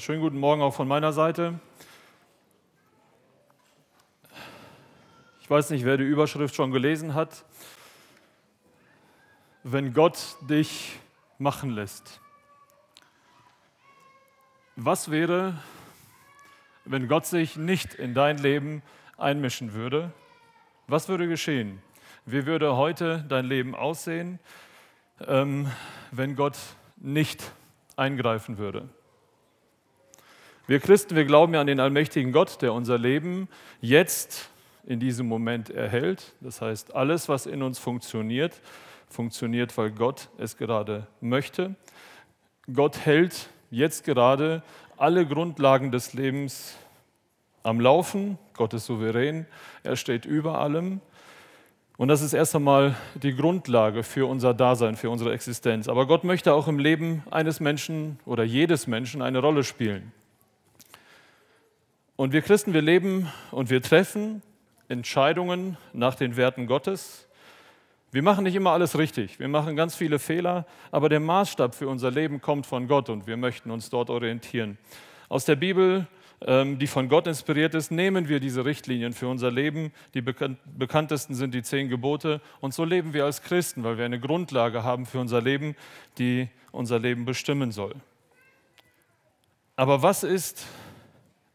Schönen guten Morgen auch von meiner Seite. Ich weiß nicht, wer die Überschrift schon gelesen hat. Wenn Gott dich machen lässt. Was wäre, wenn Gott sich nicht in dein Leben einmischen würde? Was würde geschehen? Wie würde heute dein Leben aussehen, ähm, wenn Gott nicht eingreifen würde? Wir Christen, wir glauben ja an den allmächtigen Gott, der unser Leben jetzt in diesem Moment erhält. Das heißt, alles, was in uns funktioniert, funktioniert, weil Gott es gerade möchte. Gott hält jetzt gerade alle Grundlagen des Lebens am Laufen. Gott ist souverän, er steht über allem. Und das ist erst einmal die Grundlage für unser Dasein, für unsere Existenz. Aber Gott möchte auch im Leben eines Menschen oder jedes Menschen eine Rolle spielen. Und wir Christen, wir leben und wir treffen Entscheidungen nach den Werten Gottes. Wir machen nicht immer alles richtig, wir machen ganz viele Fehler, aber der Maßstab für unser Leben kommt von Gott und wir möchten uns dort orientieren. Aus der Bibel, ähm, die von Gott inspiriert ist, nehmen wir diese Richtlinien für unser Leben. Die bekanntesten sind die zehn Gebote und so leben wir als Christen, weil wir eine Grundlage haben für unser Leben, die unser Leben bestimmen soll. Aber was ist,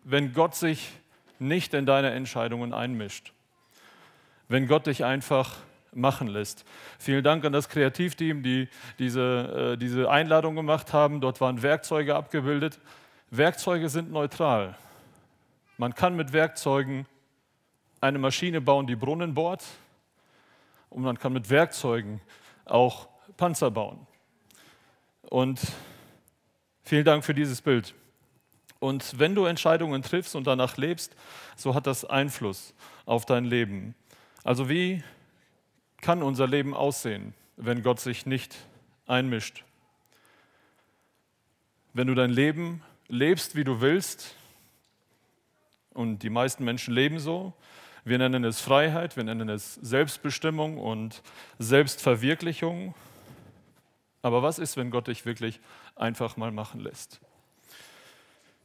wenn Gott sich nicht in deine Entscheidungen einmischt. Wenn Gott dich einfach machen lässt. Vielen Dank an das Kreativteam, die diese, äh, diese Einladung gemacht haben. Dort waren Werkzeuge abgebildet. Werkzeuge sind neutral. Man kann mit Werkzeugen eine Maschine bauen, die Brunnen bohrt. Und man kann mit Werkzeugen auch Panzer bauen. Und vielen Dank für dieses Bild. Und wenn du Entscheidungen triffst und danach lebst, so hat das Einfluss auf dein Leben. Also wie kann unser Leben aussehen, wenn Gott sich nicht einmischt? Wenn du dein Leben lebst, wie du willst, und die meisten Menschen leben so, wir nennen es Freiheit, wir nennen es Selbstbestimmung und Selbstverwirklichung. Aber was ist, wenn Gott dich wirklich einfach mal machen lässt?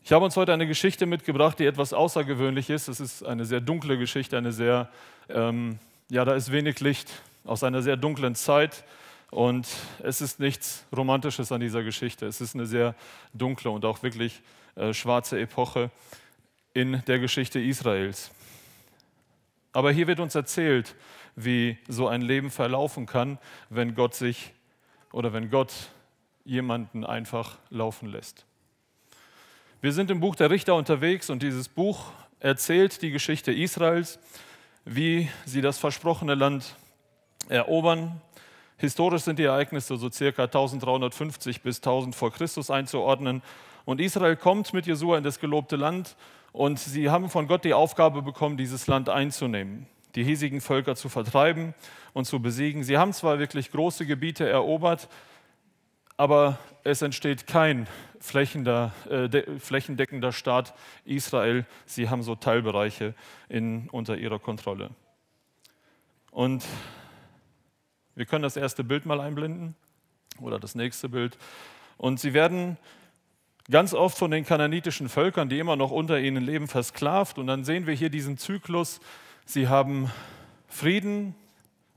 Ich habe uns heute eine Geschichte mitgebracht, die etwas außergewöhnlich ist. Es ist eine sehr dunkle Geschichte, eine sehr, ähm, ja, da ist wenig Licht aus einer sehr dunklen Zeit. Und es ist nichts Romantisches an dieser Geschichte. Es ist eine sehr dunkle und auch wirklich äh, schwarze Epoche in der Geschichte Israels. Aber hier wird uns erzählt, wie so ein Leben verlaufen kann, wenn Gott sich oder wenn Gott jemanden einfach laufen lässt. Wir sind im Buch der Richter unterwegs und dieses Buch erzählt die Geschichte Israels, wie sie das versprochene Land erobern. Historisch sind die Ereignisse so circa 1350 bis 1000 vor Christus einzuordnen. Und Israel kommt mit Jesua in das gelobte Land und sie haben von Gott die Aufgabe bekommen, dieses Land einzunehmen, die hiesigen Völker zu vertreiben und zu besiegen. Sie haben zwar wirklich große Gebiete erobert, aber es entsteht kein äh, flächendeckender Staat Israel. Sie haben so Teilbereiche in, unter ihrer Kontrolle. Und wir können das erste Bild mal einblenden oder das nächste Bild. Und sie werden ganz oft von den kananitischen Völkern, die immer noch unter ihnen leben, versklavt. Und dann sehen wir hier diesen Zyklus. Sie haben Frieden,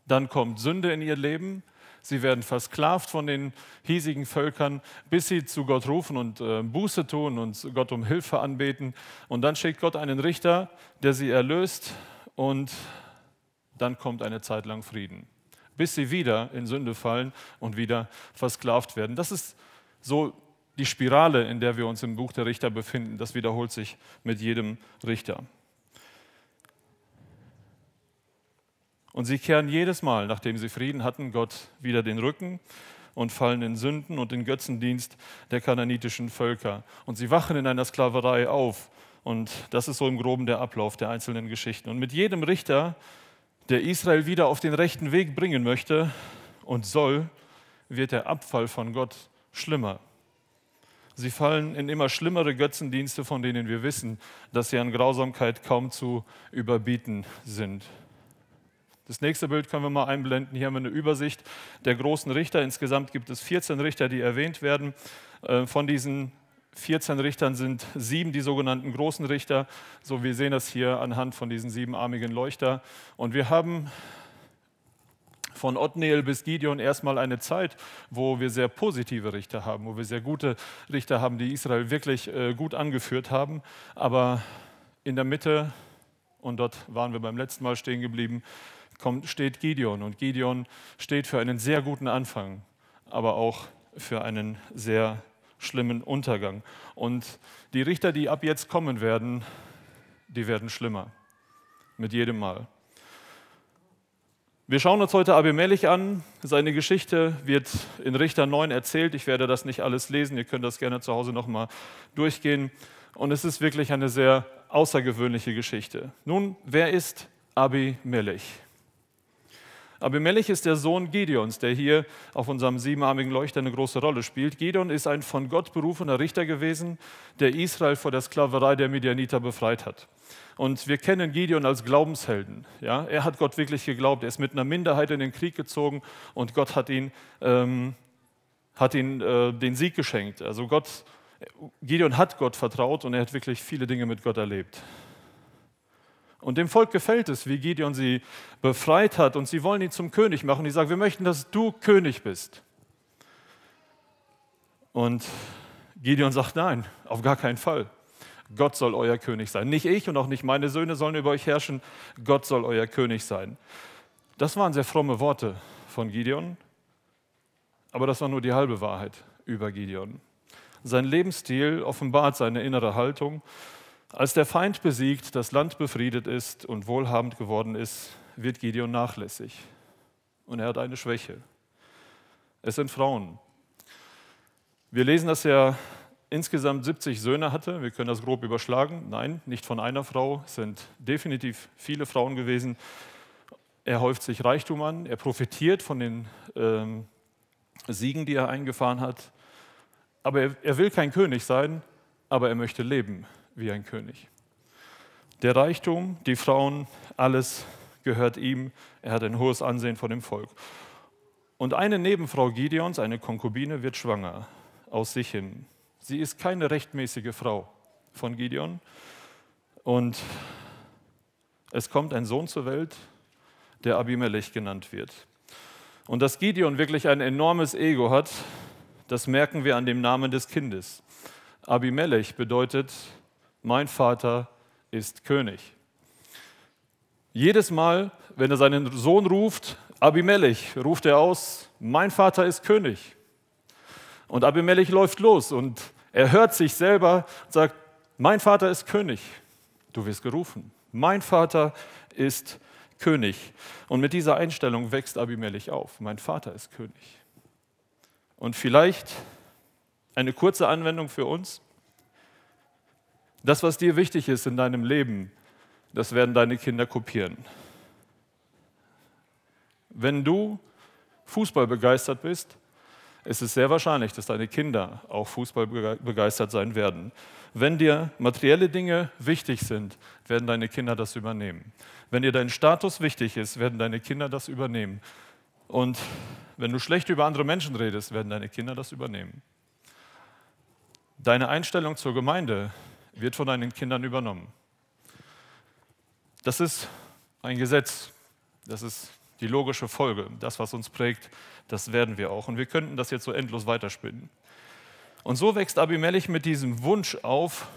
dann kommt Sünde in ihr Leben, Sie werden versklavt von den hiesigen Völkern, bis sie zu Gott rufen und äh, Buße tun und Gott um Hilfe anbeten. Und dann schickt Gott einen Richter, der sie erlöst und dann kommt eine Zeit lang Frieden, bis sie wieder in Sünde fallen und wieder versklavt werden. Das ist so die Spirale, in der wir uns im Buch der Richter befinden. Das wiederholt sich mit jedem Richter. Und sie kehren jedes Mal, nachdem sie Frieden hatten, Gott wieder den Rücken und fallen in Sünden und in Götzendienst der kananitischen Völker. Und sie wachen in einer Sklaverei auf. Und das ist so im groben der Ablauf der einzelnen Geschichten. Und mit jedem Richter, der Israel wieder auf den rechten Weg bringen möchte und soll, wird der Abfall von Gott schlimmer. Sie fallen in immer schlimmere Götzendienste, von denen wir wissen, dass sie an Grausamkeit kaum zu überbieten sind. Das nächste Bild können wir mal einblenden. Hier haben wir eine Übersicht der großen Richter. Insgesamt gibt es 14 Richter, die erwähnt werden. Äh, von diesen 14 Richtern sind sieben die sogenannten großen Richter. So, wir sehen das hier anhand von diesen siebenarmigen Leuchter. Und wir haben von Othniel bis Gideon erstmal eine Zeit, wo wir sehr positive Richter haben, wo wir sehr gute Richter haben, die Israel wirklich äh, gut angeführt haben. Aber in der Mitte, und dort waren wir beim letzten Mal stehen geblieben, kommt, steht Gideon. Und Gideon steht für einen sehr guten Anfang, aber auch für einen sehr schlimmen Untergang. Und die Richter, die ab jetzt kommen werden, die werden schlimmer. Mit jedem Mal. Wir schauen uns heute Abimelech an. Seine Geschichte wird in Richter 9 erzählt. Ich werde das nicht alles lesen. Ihr könnt das gerne zu Hause nochmal durchgehen. Und es ist wirklich eine sehr außergewöhnliche Geschichte. Nun, wer ist Abimelech? Abimelech ist der Sohn Gideons, der hier auf unserem siebenarmigen Leuchter eine große Rolle spielt. Gideon ist ein von Gott berufener Richter gewesen, der Israel vor der Sklaverei der Midianiter befreit hat. Und wir kennen Gideon als Glaubenshelden. Ja? Er hat Gott wirklich geglaubt. Er ist mit einer Minderheit in den Krieg gezogen und Gott hat ihn, ähm, hat ihn äh, den Sieg geschenkt. Also Gott, Gideon hat Gott vertraut und er hat wirklich viele Dinge mit Gott erlebt. Und dem Volk gefällt es, wie Gideon sie befreit hat und sie wollen ihn zum König machen. Die sagen, wir möchten, dass du König bist. Und Gideon sagt, nein, auf gar keinen Fall. Gott soll euer König sein. Nicht ich und auch nicht meine Söhne sollen über euch herrschen. Gott soll euer König sein. Das waren sehr fromme Worte von Gideon, aber das war nur die halbe Wahrheit über Gideon. Sein Lebensstil offenbart seine innere Haltung als der Feind besiegt, das Land befriedet ist und wohlhabend geworden ist, wird Gideon nachlässig. Und er hat eine Schwäche. Es sind Frauen. Wir lesen, dass er insgesamt 70 Söhne hatte. Wir können das grob überschlagen. Nein, nicht von einer Frau. Es sind definitiv viele Frauen gewesen. Er häuft sich Reichtum an. Er profitiert von den ähm, Siegen, die er eingefahren hat. Aber er, er will kein König sein, aber er möchte leben wie ein König. Der Reichtum, die Frauen, alles gehört ihm. Er hat ein hohes Ansehen vor dem Volk. Und eine Nebenfrau Gideons, eine Konkubine, wird schwanger aus sich hin. Sie ist keine rechtmäßige Frau von Gideon. Und es kommt ein Sohn zur Welt, der Abimelech genannt wird. Und dass Gideon wirklich ein enormes Ego hat, das merken wir an dem Namen des Kindes. Abimelech bedeutet mein Vater ist König. Jedes Mal, wenn er seinen Sohn ruft, Abimelech, ruft er aus, mein Vater ist König. Und Abimelech läuft los und er hört sich selber und sagt, mein Vater ist König. Du wirst gerufen. Mein Vater ist König. Und mit dieser Einstellung wächst Abimelech auf. Mein Vater ist König. Und vielleicht eine kurze Anwendung für uns. Das, was dir wichtig ist in deinem Leben, das werden deine Kinder kopieren. Wenn du Fußball begeistert bist, ist es sehr wahrscheinlich, dass deine Kinder auch Fußball begeistert sein werden. Wenn dir materielle Dinge wichtig sind, werden deine Kinder das übernehmen. Wenn dir dein Status wichtig ist, werden deine Kinder das übernehmen. Und wenn du schlecht über andere Menschen redest, werden deine Kinder das übernehmen. Deine Einstellung zur Gemeinde wird von deinen Kindern übernommen. Das ist ein Gesetz, das ist die logische Folge. Das, was uns prägt, das werden wir auch. Und wir könnten das jetzt so endlos weiterspinnen. Und so wächst Abimelech mit diesem Wunsch auf,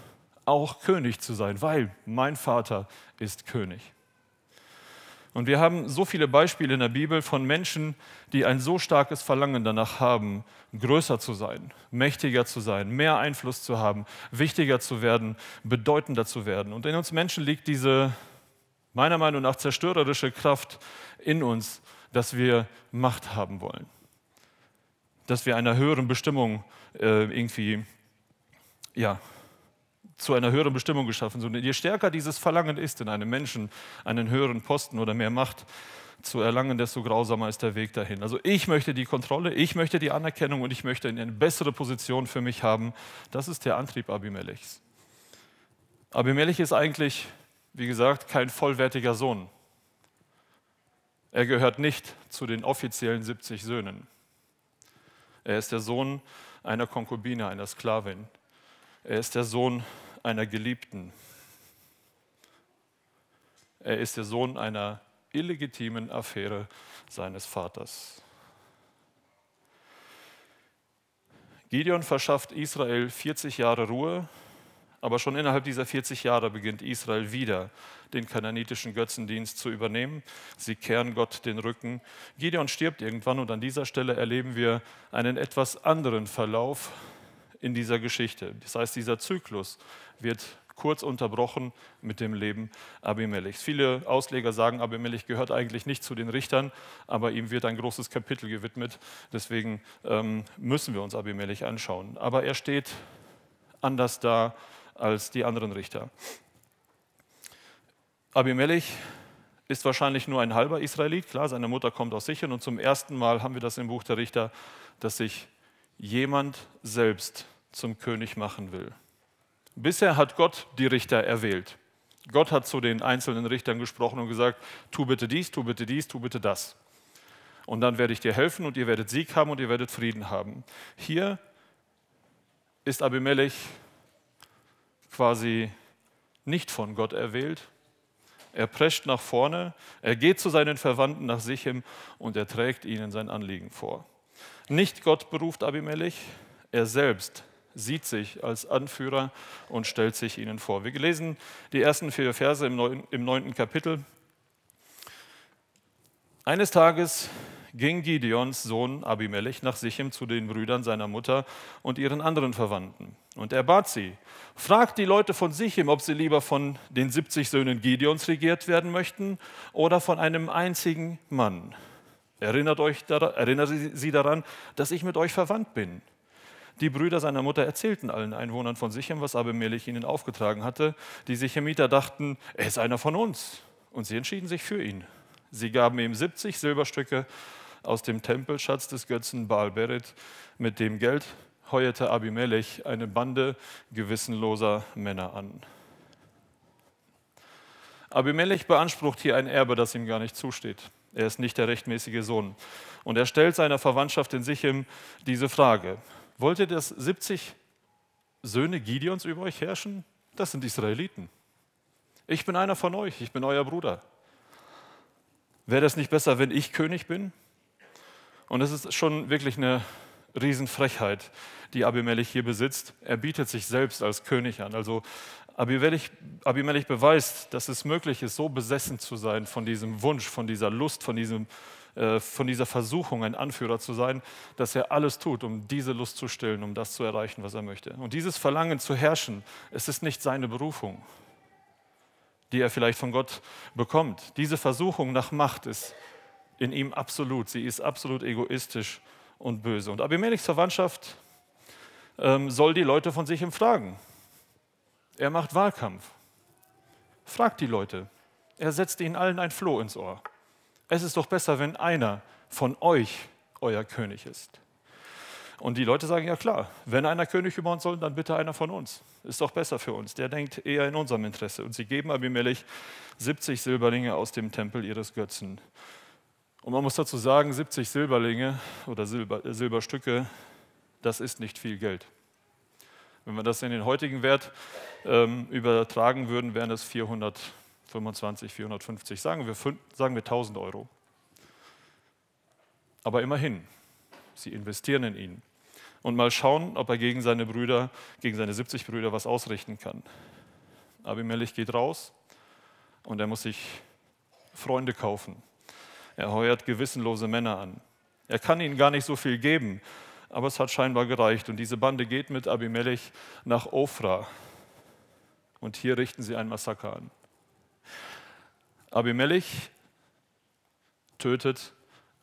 auch König zu sein, weil mein Vater ist König. Und wir haben so viele Beispiele in der Bibel von Menschen, die ein so starkes Verlangen danach haben, größer zu sein, mächtiger zu sein, mehr Einfluss zu haben, wichtiger zu werden, bedeutender zu werden. Und in uns Menschen liegt diese, meiner Meinung nach, zerstörerische Kraft in uns, dass wir Macht haben wollen, dass wir einer höheren Bestimmung äh, irgendwie ja, zu einer höheren Bestimmung geschaffen. Und je stärker dieses Verlangen ist, in einem Menschen einen höheren Posten oder mehr Macht zu erlangen, desto grausamer ist der Weg dahin. Also ich möchte die Kontrolle, ich möchte die Anerkennung und ich möchte eine bessere Position für mich haben. Das ist der Antrieb Abimelechs. Abimelech ist eigentlich, wie gesagt, kein vollwertiger Sohn. Er gehört nicht zu den offiziellen 70 Söhnen. Er ist der Sohn einer Konkubine, einer Sklavin. Er ist der Sohn einer Geliebten. Er ist der Sohn einer illegitimen Affäre seines Vaters. Gideon verschafft Israel 40 Jahre Ruhe, aber schon innerhalb dieser 40 Jahre beginnt Israel wieder den kananitischen Götzendienst zu übernehmen. Sie kehren Gott den Rücken. Gideon stirbt irgendwann und an dieser Stelle erleben wir einen etwas anderen Verlauf in dieser Geschichte. Das heißt, dieser Zyklus wird kurz unterbrochen mit dem Leben Abimelechs. Viele Ausleger sagen, Abimelech gehört eigentlich nicht zu den Richtern, aber ihm wird ein großes Kapitel gewidmet. Deswegen ähm, müssen wir uns Abimelech anschauen. Aber er steht anders da als die anderen Richter. Abimelech ist wahrscheinlich nur ein halber Israelit. Klar, seine Mutter kommt aus Sichern und zum ersten Mal haben wir das im Buch der Richter, dass sich jemand selbst zum König machen will. Bisher hat Gott die Richter erwählt. Gott hat zu den einzelnen Richtern gesprochen und gesagt, tu bitte dies, tu bitte dies, tu bitte das. Und dann werde ich dir helfen und ihr werdet Sieg haben und ihr werdet Frieden haben. Hier ist Abimelech quasi nicht von Gott erwählt. Er prescht nach vorne, er geht zu seinen Verwandten nach Sichem und er trägt ihnen sein Anliegen vor. Nicht Gott beruft Abimelech, er selbst sieht sich als Anführer und stellt sich ihnen vor. Wir lesen die ersten vier Verse im neunten Kapitel. Eines Tages ging Gideons Sohn Abimelech nach Sichem zu den Brüdern seiner Mutter und ihren anderen Verwandten. Und er bat sie, fragt die Leute von Sichem, ob sie lieber von den 70 Söhnen Gideons regiert werden möchten oder von einem einzigen Mann. Erinnert, euch erinnert sie daran, dass ich mit euch verwandt bin. Die Brüder seiner Mutter erzählten allen Einwohnern von Sichem, was Abimelech ihnen aufgetragen hatte. Die Sichemiter dachten, er ist einer von uns. Und sie entschieden sich für ihn. Sie gaben ihm 70 Silberstücke aus dem Tempelschatz des Götzen Baal Beret. Mit dem Geld heuerte Abimelech eine Bande gewissenloser Männer an. Abimelech beansprucht hier ein Erbe, das ihm gar nicht zusteht. Er ist nicht der rechtmäßige Sohn. Und er stellt seiner Verwandtschaft in Sichem diese Frage: Wollt ihr, dass 70 Söhne Gideons über euch herrschen? Das sind Israeliten. Ich bin einer von euch, ich bin euer Bruder. Wäre das nicht besser, wenn ich König bin? Und es ist schon wirklich eine Riesenfrechheit, die Abimelech hier besitzt. Er bietet sich selbst als König an. Also Abimelech, Abimelech beweist, dass es möglich ist, so besessen zu sein von diesem Wunsch, von dieser Lust, von diesem äh, von dieser Versuchung, ein Anführer zu sein, dass er alles tut, um diese Lust zu stillen, um das zu erreichen, was er möchte. Und dieses Verlangen zu herrschen, es ist nicht seine Berufung, die er vielleicht von Gott bekommt. Diese Versuchung nach Macht ist in ihm absolut. Sie ist absolut egoistisch und böse. Und Abimelechs Verwandtschaft ähm, soll die Leute von sich fragen. Er macht Wahlkampf. Fragt die Leute. Er setzt ihnen allen ein Floh ins Ohr es ist doch besser, wenn einer von euch euer König ist. Und die Leute sagen, ja klar, wenn einer König über uns soll, dann bitte einer von uns. Ist doch besser für uns. Der denkt eher in unserem Interesse. Und sie geben Abimelech 70 Silberlinge aus dem Tempel ihres Götzen. Und man muss dazu sagen, 70 Silberlinge oder Silber, äh, Silberstücke, das ist nicht viel Geld. Wenn wir das in den heutigen Wert ähm, übertragen würden, wären es 400 25, 450, sagen wir, sagen wir 1000 Euro. Aber immerhin, sie investieren in ihn. Und mal schauen, ob er gegen seine Brüder, gegen seine 70 Brüder was ausrichten kann. Abimelech geht raus und er muss sich Freunde kaufen. Er heuert gewissenlose Männer an. Er kann ihnen gar nicht so viel geben, aber es hat scheinbar gereicht. Und diese Bande geht mit Abimelech nach Ofra. Und hier richten sie ein Massaker an. Abimelech tötet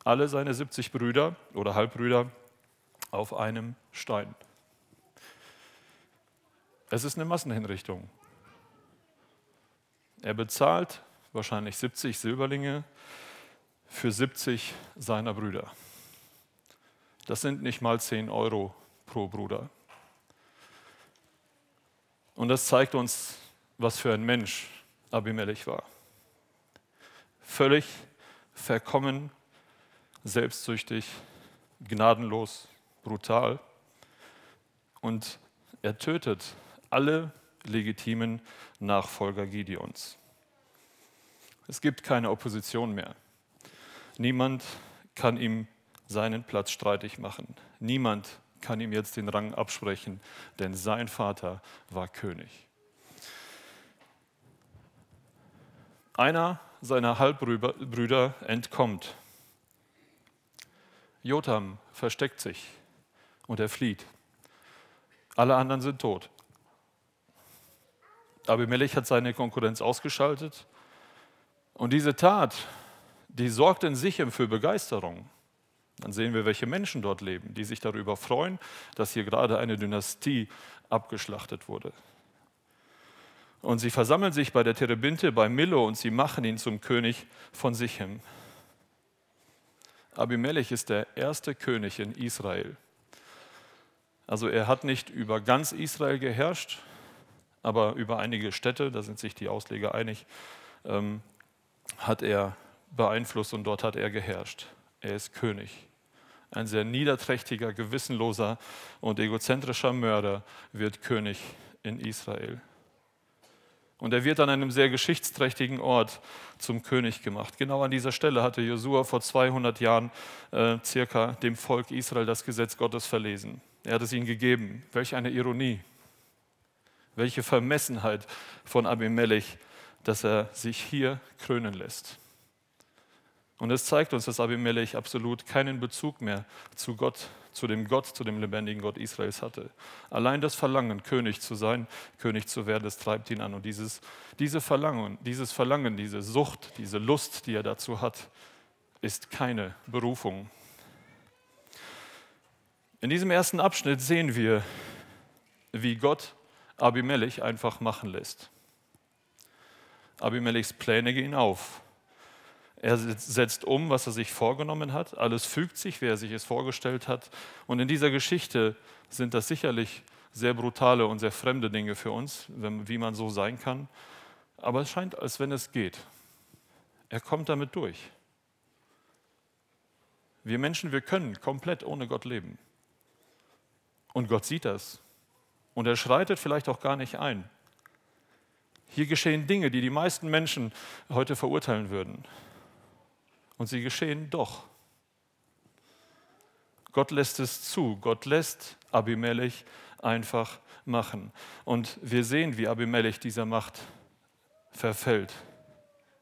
alle seine 70 Brüder oder Halbbrüder auf einem Stein. Es ist eine Massenhinrichtung. Er bezahlt wahrscheinlich 70 Silberlinge für 70 seiner Brüder. Das sind nicht mal 10 Euro pro Bruder. Und das zeigt uns, was für ein Mensch Abimelech war völlig verkommen, selbstsüchtig, gnadenlos, brutal. Und er tötet alle legitimen Nachfolger Gideons. Es gibt keine Opposition mehr. Niemand kann ihm seinen Platz streitig machen. Niemand kann ihm jetzt den Rang absprechen, denn sein Vater war König. Einer seiner Halbbrüder entkommt. Jotham versteckt sich und er flieht. Alle anderen sind tot. Abimelech hat seine Konkurrenz ausgeschaltet. Und diese Tat, die sorgt in sich für Begeisterung. Dann sehen wir, welche Menschen dort leben, die sich darüber freuen, dass hier gerade eine Dynastie abgeschlachtet wurde. Und sie versammeln sich bei der Terebinte, bei Milo und sie machen ihn zum König von Sichem. Abimelech ist der erste König in Israel. Also er hat nicht über ganz Israel geherrscht, aber über einige Städte, da sind sich die Ausleger einig, ähm, hat er beeinflusst und dort hat er geherrscht. Er ist König. Ein sehr niederträchtiger, gewissenloser und egozentrischer Mörder wird König in Israel. Und er wird an einem sehr geschichtsträchtigen Ort zum König gemacht. Genau an dieser Stelle hatte Josua vor 200 Jahren äh, circa dem Volk Israel das Gesetz Gottes verlesen. Er hat es ihnen gegeben. Welch eine Ironie. Welche Vermessenheit von Abimelech, dass er sich hier krönen lässt. Und es zeigt uns, dass Abimelech absolut keinen Bezug mehr zu Gott, zu dem Gott, zu dem lebendigen Gott Israels hatte. Allein das Verlangen, König zu sein, König zu werden, das treibt ihn an. Und dieses, diese Verlangen, dieses Verlangen, diese Sucht, diese Lust, die er dazu hat, ist keine Berufung. In diesem ersten Abschnitt sehen wir, wie Gott Abimelech einfach machen lässt. Abimelechs Pläne gehen auf. Er setzt um, was er sich vorgenommen hat. Alles fügt sich, wie er sich es vorgestellt hat. Und in dieser Geschichte sind das sicherlich sehr brutale und sehr fremde Dinge für uns, wie man so sein kann. Aber es scheint, als wenn es geht. Er kommt damit durch. Wir Menschen, wir können komplett ohne Gott leben. Und Gott sieht das. Und er schreitet vielleicht auch gar nicht ein. Hier geschehen Dinge, die die meisten Menschen heute verurteilen würden. Und sie geschehen doch. Gott lässt es zu. Gott lässt Abimelech einfach machen. Und wir sehen, wie Abimelech dieser Macht verfällt.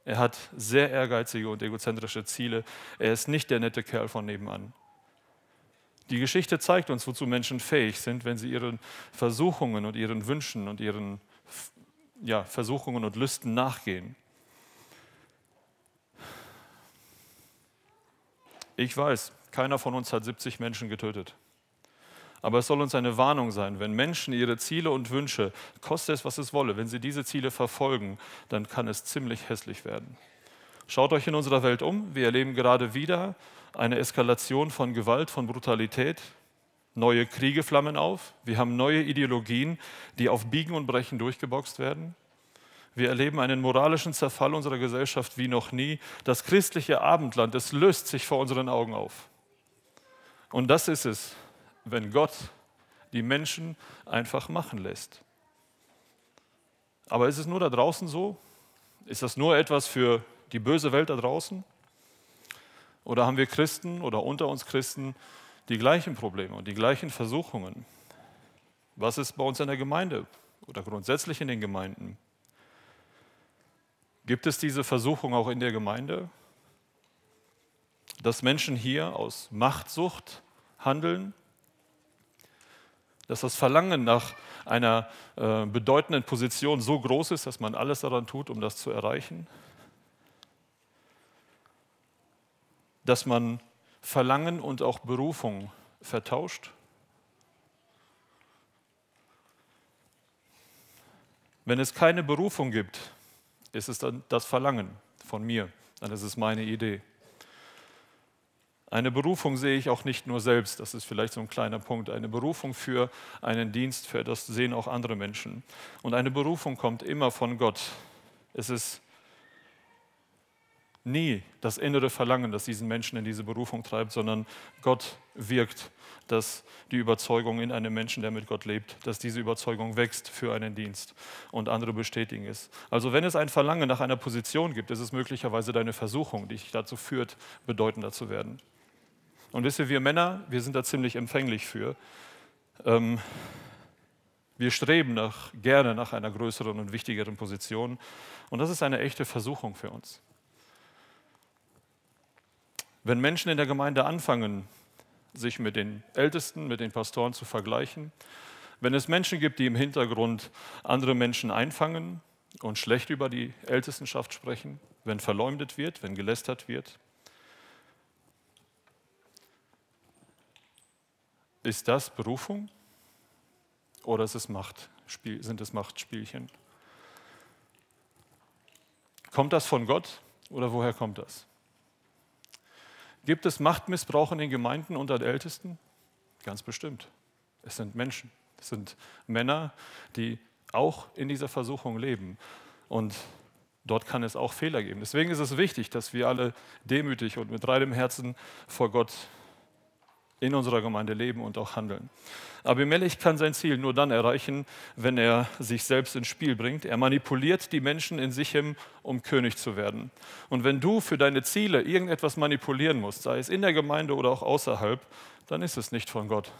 Er hat sehr ehrgeizige und egozentrische Ziele. Er ist nicht der nette Kerl von nebenan. Die Geschichte zeigt uns, wozu Menschen fähig sind, wenn sie ihren Versuchungen und ihren Wünschen und ihren ja, Versuchungen und Lüsten nachgehen. Ich weiß, keiner von uns hat 70 Menschen getötet. Aber es soll uns eine Warnung sein, wenn Menschen ihre Ziele und Wünsche, koste es, was es wolle, wenn sie diese Ziele verfolgen, dann kann es ziemlich hässlich werden. Schaut euch in unserer Welt um. Wir erleben gerade wieder eine Eskalation von Gewalt, von Brutalität. Neue Kriege flammen auf. Wir haben neue Ideologien, die auf Biegen und Brechen durchgeboxt werden. Wir erleben einen moralischen Zerfall unserer Gesellschaft wie noch nie. Das christliche Abendland, es löst sich vor unseren Augen auf. Und das ist es, wenn Gott die Menschen einfach machen lässt. Aber ist es nur da draußen so? Ist das nur etwas für die böse Welt da draußen? Oder haben wir Christen oder unter uns Christen die gleichen Probleme und die gleichen Versuchungen? Was ist bei uns in der Gemeinde oder grundsätzlich in den Gemeinden? Gibt es diese Versuchung auch in der Gemeinde, dass Menschen hier aus Machtsucht handeln, dass das Verlangen nach einer äh, bedeutenden Position so groß ist, dass man alles daran tut, um das zu erreichen? dass man Verlangen und auch Berufung vertauscht? Wenn es keine Berufung gibt, ist es dann das Verlangen von mir, dann ist es meine Idee. Eine Berufung sehe ich auch nicht nur selbst, das ist vielleicht so ein kleiner Punkt. Eine Berufung für einen Dienst, für das sehen auch andere Menschen. Und eine Berufung kommt immer von Gott. Es ist nie das innere Verlangen, das diesen Menschen in diese Berufung treibt, sondern Gott wirkt, dass die Überzeugung in einem Menschen, der mit Gott lebt, dass diese Überzeugung wächst für einen Dienst und andere bestätigen es. Also wenn es ein Verlangen nach einer Position gibt, ist es möglicherweise deine Versuchung, die dich dazu führt, bedeutender zu werden. Und wisst ihr, wir Männer, wir sind da ziemlich empfänglich für. Ähm, wir streben nach, gerne nach einer größeren und wichtigeren Position. Und das ist eine echte Versuchung für uns. Wenn Menschen in der Gemeinde anfangen, sich mit den Ältesten, mit den Pastoren zu vergleichen, wenn es Menschen gibt, die im Hintergrund andere Menschen einfangen und schlecht über die Ältestenschaft sprechen, wenn verleumdet wird, wenn gelästert wird, ist das Berufung oder ist es Machtspiel, sind es Machtspielchen? Kommt das von Gott oder woher kommt das? Gibt es Machtmissbrauch in den Gemeinden unter den Ältesten? Ganz bestimmt. Es sind Menschen. Es sind Männer, die auch in dieser Versuchung leben. Und dort kann es auch Fehler geben. Deswegen ist es wichtig, dass wir alle demütig und mit reinem Herzen vor Gott in unserer Gemeinde leben und auch handeln. Abimelech kann sein Ziel nur dann erreichen, wenn er sich selbst ins Spiel bringt. Er manipuliert die Menschen in Sichem, um König zu werden. Und wenn du für deine Ziele irgendetwas manipulieren musst, sei es in der Gemeinde oder auch außerhalb, dann ist es nicht von Gott.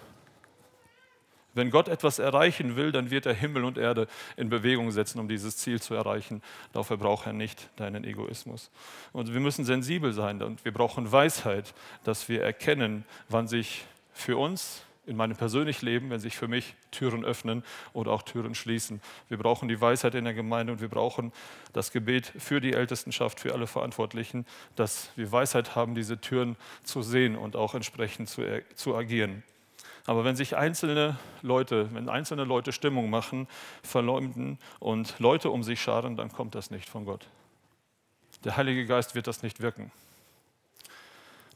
Wenn Gott etwas erreichen will, dann wird er Himmel und Erde in Bewegung setzen, um dieses Ziel zu erreichen. Dafür braucht er nicht deinen Egoismus. Und wir müssen sensibel sein und wir brauchen Weisheit, dass wir erkennen, wann sich für uns in meinem persönlichen Leben, wenn sich für mich Türen öffnen oder auch Türen schließen. Wir brauchen die Weisheit in der Gemeinde und wir brauchen das Gebet für die Ältestenschaft, für alle Verantwortlichen, dass wir Weisheit haben, diese Türen zu sehen und auch entsprechend zu, zu agieren. Aber wenn sich einzelne Leute, wenn einzelne Leute Stimmung machen, verleumden und Leute um sich scharen, dann kommt das nicht von Gott. Der Heilige Geist wird das nicht wirken.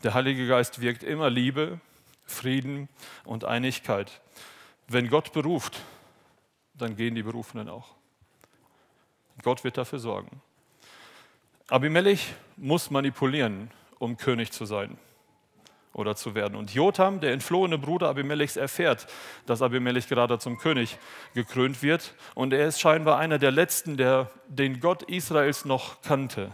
Der Heilige Geist wirkt immer Liebe, Frieden und Einigkeit. Wenn Gott beruft, dann gehen die Berufenen auch. Gott wird dafür sorgen. Abimelech muss manipulieren, um König zu sein oder zu werden. Und Jotham, der entflohene Bruder Abimelechs, erfährt, dass Abimelech gerade zum König gekrönt wird. Und er ist scheinbar einer der letzten, der den Gott Israels noch kannte.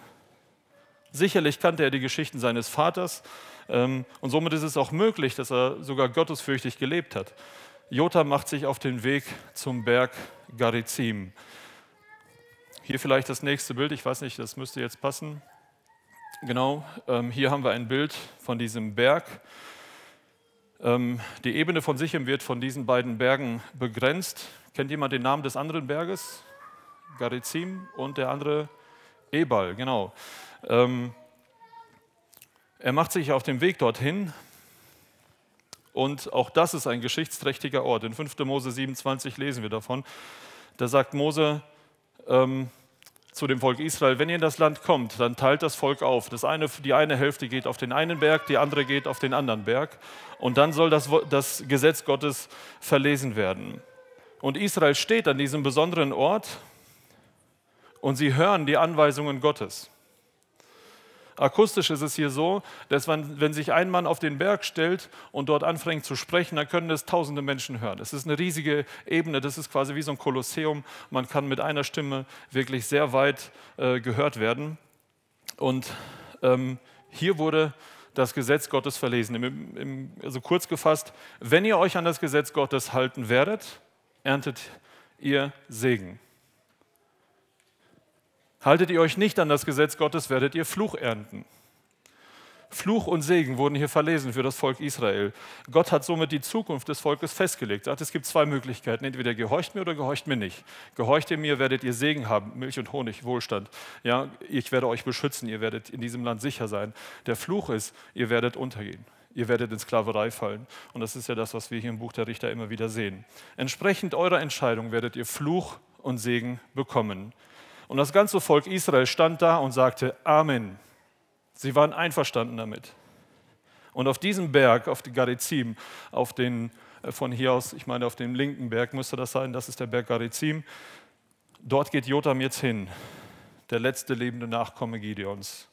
Sicherlich kannte er die Geschichten seines Vaters ähm, und somit ist es auch möglich, dass er sogar gottesfürchtig gelebt hat. Jotham macht sich auf den Weg zum Berg Garizim. Hier vielleicht das nächste Bild, ich weiß nicht, das müsste jetzt passen. Genau, ähm, hier haben wir ein Bild von diesem Berg. Ähm, die Ebene von Sichem wird von diesen beiden Bergen begrenzt. Kennt jemand den Namen des anderen Berges? Garizim und der andere Ebal, genau. Ähm, er macht sich auf den Weg dorthin und auch das ist ein geschichtsträchtiger Ort. In 5. Mose 27 lesen wir davon. Da sagt Mose, ähm, zu dem Volk Israel, wenn ihr in das Land kommt, dann teilt das Volk auf. Das eine, die eine Hälfte geht auf den einen Berg, die andere geht auf den anderen Berg. Und dann soll das, das Gesetz Gottes verlesen werden. Und Israel steht an diesem besonderen Ort und sie hören die Anweisungen Gottes. Akustisch ist es hier so, dass man, wenn sich ein Mann auf den Berg stellt und dort anfängt zu sprechen, dann können es tausende Menschen hören. Es ist eine riesige Ebene, das ist quasi wie so ein Kolosseum. Man kann mit einer Stimme wirklich sehr weit äh, gehört werden. Und ähm, hier wurde das Gesetz Gottes verlesen. Im, im, also kurz gefasst, wenn ihr euch an das Gesetz Gottes halten werdet, erntet ihr Segen. Haltet ihr euch nicht an das Gesetz Gottes, werdet ihr Fluch ernten. Fluch und Segen wurden hier verlesen für das Volk Israel. Gott hat somit die Zukunft des Volkes festgelegt. Er sagt, es gibt zwei Möglichkeiten. Entweder gehorcht mir oder gehorcht mir nicht. Gehorcht ihr mir, werdet ihr Segen haben, Milch und Honig, Wohlstand. Ja, ich werde euch beschützen, ihr werdet in diesem Land sicher sein. Der Fluch ist, ihr werdet untergehen. Ihr werdet in Sklaverei fallen. Und das ist ja das, was wir hier im Buch der Richter immer wieder sehen. Entsprechend eurer Entscheidung werdet ihr Fluch und Segen bekommen. Und das ganze Volk Israel stand da und sagte Amen. Sie waren einverstanden damit. Und auf diesem Berg, auf die Garizim, auf den, äh, von hier aus, ich meine auf dem linken Berg müsste das sein, das ist der Berg Garizim, dort geht Jotam jetzt hin, der letzte lebende Nachkomme Gideons.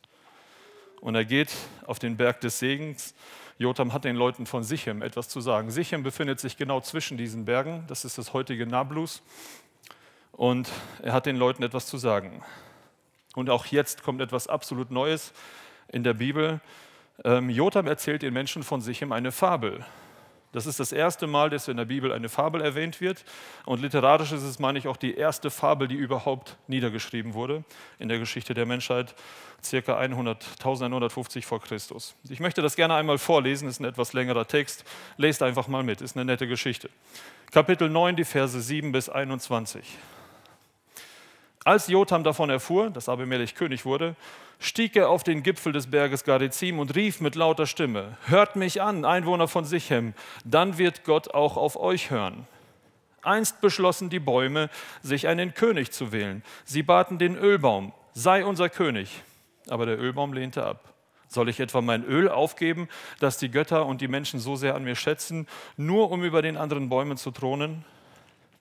Und er geht auf den Berg des Segens. Jotam hat den Leuten von Sichem etwas zu sagen. Sichem befindet sich genau zwischen diesen Bergen. Das ist das heutige Nablus. Und er hat den Leuten etwas zu sagen. Und auch jetzt kommt etwas absolut Neues in der Bibel. Ähm, Jotam erzählt den Menschen von Sichem eine Fabel. Das ist das erste Mal, dass in der Bibel eine Fabel erwähnt wird. Und literarisch ist es, meine ich, auch die erste Fabel, die überhaupt niedergeschrieben wurde in der Geschichte der Menschheit, circa 100, 1150 vor Christus. Ich möchte das gerne einmal vorlesen, ist ein etwas längerer Text. Lest einfach mal mit, ist eine nette Geschichte. Kapitel 9, die Verse 7 bis 21. Als Jotam davon erfuhr, dass Abimelech König wurde, stieg er auf den Gipfel des Berges Garizim und rief mit lauter Stimme: Hört mich an, Einwohner von Sichem, dann wird Gott auch auf euch hören. Einst beschlossen die Bäume, sich einen König zu wählen. Sie baten den Ölbaum: Sei unser König. Aber der Ölbaum lehnte ab. Soll ich etwa mein Öl aufgeben, das die Götter und die Menschen so sehr an mir schätzen, nur um über den anderen Bäumen zu thronen?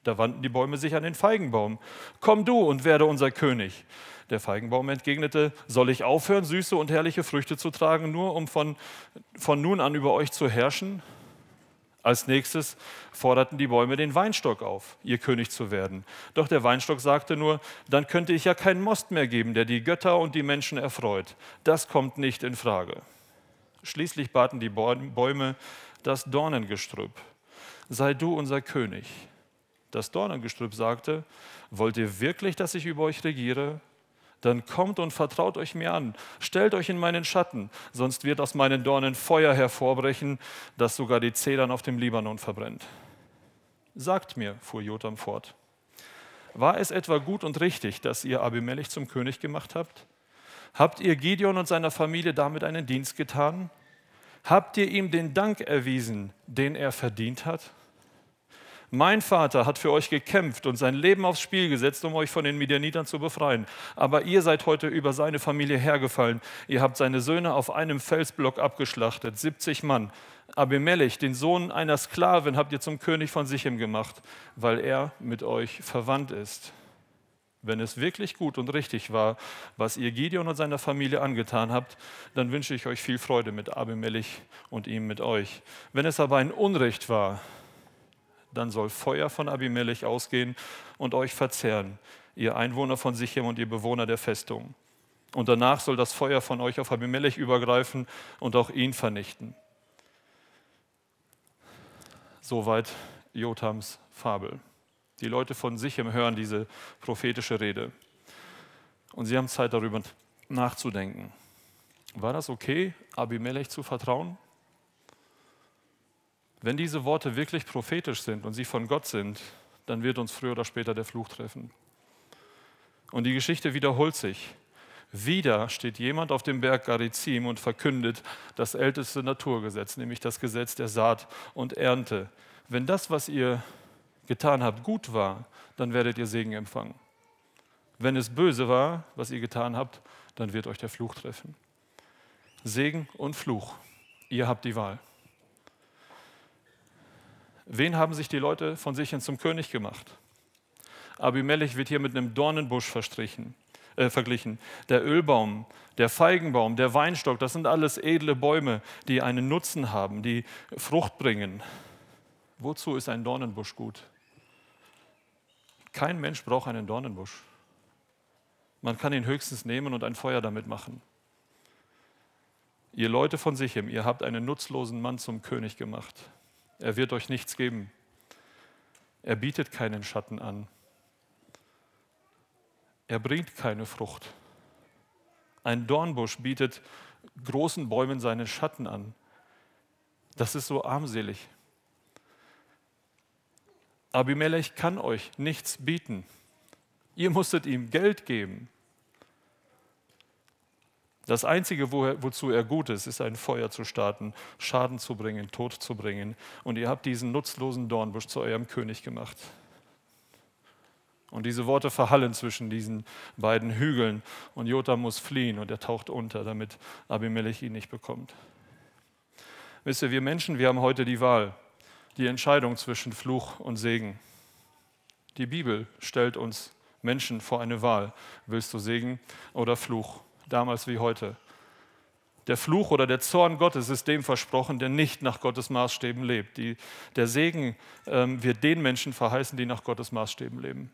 Da wandten die Bäume sich an den Feigenbaum. Komm du und werde unser König. Der Feigenbaum entgegnete, soll ich aufhören, süße und herrliche Früchte zu tragen, nur um von, von nun an über euch zu herrschen? Als nächstes forderten die Bäume den Weinstock auf, ihr König zu werden. Doch der Weinstock sagte nur, dann könnte ich ja keinen Most mehr geben, der die Götter und die Menschen erfreut. Das kommt nicht in Frage. Schließlich baten die Bäume das Dornengestrüpp, sei du unser König. Das Dornengestrüpp sagte, wollt ihr wirklich, dass ich über euch regiere? Dann kommt und vertraut euch mir an, stellt euch in meinen Schatten, sonst wird aus meinen Dornen Feuer hervorbrechen, das sogar die Zedern auf dem Libanon verbrennt. Sagt mir, fuhr Jotam fort, war es etwa gut und richtig, dass ihr Abimelech zum König gemacht habt? Habt ihr Gideon und seiner Familie damit einen Dienst getan? Habt ihr ihm den Dank erwiesen, den er verdient hat? Mein Vater hat für euch gekämpft und sein Leben aufs Spiel gesetzt, um euch von den Midianitern zu befreien. Aber ihr seid heute über seine Familie hergefallen. Ihr habt seine Söhne auf einem Felsblock abgeschlachtet, 70 Mann. Abimelech, den Sohn einer Sklavin, habt ihr zum König von Sichem gemacht, weil er mit euch verwandt ist. Wenn es wirklich gut und richtig war, was ihr Gideon und seiner Familie angetan habt, dann wünsche ich euch viel Freude mit Abimelech und ihm mit euch. Wenn es aber ein Unrecht war, dann soll Feuer von Abimelech ausgehen und euch verzehren, ihr Einwohner von Sichem und ihr Bewohner der Festung. Und danach soll das Feuer von euch auf Abimelech übergreifen und auch ihn vernichten. Soweit Jotams Fabel. Die Leute von Sichem hören diese prophetische Rede und sie haben Zeit darüber nachzudenken. War das okay, Abimelech zu vertrauen? Wenn diese Worte wirklich prophetisch sind und sie von Gott sind, dann wird uns früher oder später der Fluch treffen. Und die Geschichte wiederholt sich. Wieder steht jemand auf dem Berg Garizim und verkündet das älteste Naturgesetz, nämlich das Gesetz der Saat und Ernte. Wenn das, was ihr getan habt, gut war, dann werdet ihr Segen empfangen. Wenn es böse war, was ihr getan habt, dann wird euch der Fluch treffen. Segen und Fluch. Ihr habt die Wahl. Wen haben sich die Leute von sich hin zum König gemacht? Abimelech wird hier mit einem Dornenbusch verstrichen, äh, verglichen. Der Ölbaum, der Feigenbaum, der Weinstock, das sind alles edle Bäume, die einen Nutzen haben, die Frucht bringen. Wozu ist ein Dornenbusch gut? Kein Mensch braucht einen Dornenbusch. Man kann ihn höchstens nehmen und ein Feuer damit machen. Ihr Leute von Sichem, ihr habt einen nutzlosen Mann zum König gemacht. Er wird euch nichts geben. Er bietet keinen Schatten an. Er bringt keine Frucht. Ein Dornbusch bietet großen Bäumen seinen Schatten an. Das ist so armselig. Abimelech kann euch nichts bieten. Ihr musstet ihm Geld geben. Das Einzige, wo er, wozu er gut ist, ist ein Feuer zu starten, Schaden zu bringen, Tod zu bringen. Und ihr habt diesen nutzlosen Dornbusch zu eurem König gemacht. Und diese Worte verhallen zwischen diesen beiden Hügeln. Und Jotam muss fliehen und er taucht unter, damit Abimelech ihn nicht bekommt. Wisst ihr, wir Menschen, wir haben heute die Wahl, die Entscheidung zwischen Fluch und Segen. Die Bibel stellt uns Menschen vor eine Wahl. Willst du Segen oder Fluch? Damals wie heute. Der Fluch oder der Zorn Gottes ist dem versprochen, der nicht nach Gottes Maßstäben lebt. Die, der Segen ähm, wird den Menschen verheißen, die nach Gottes Maßstäben leben.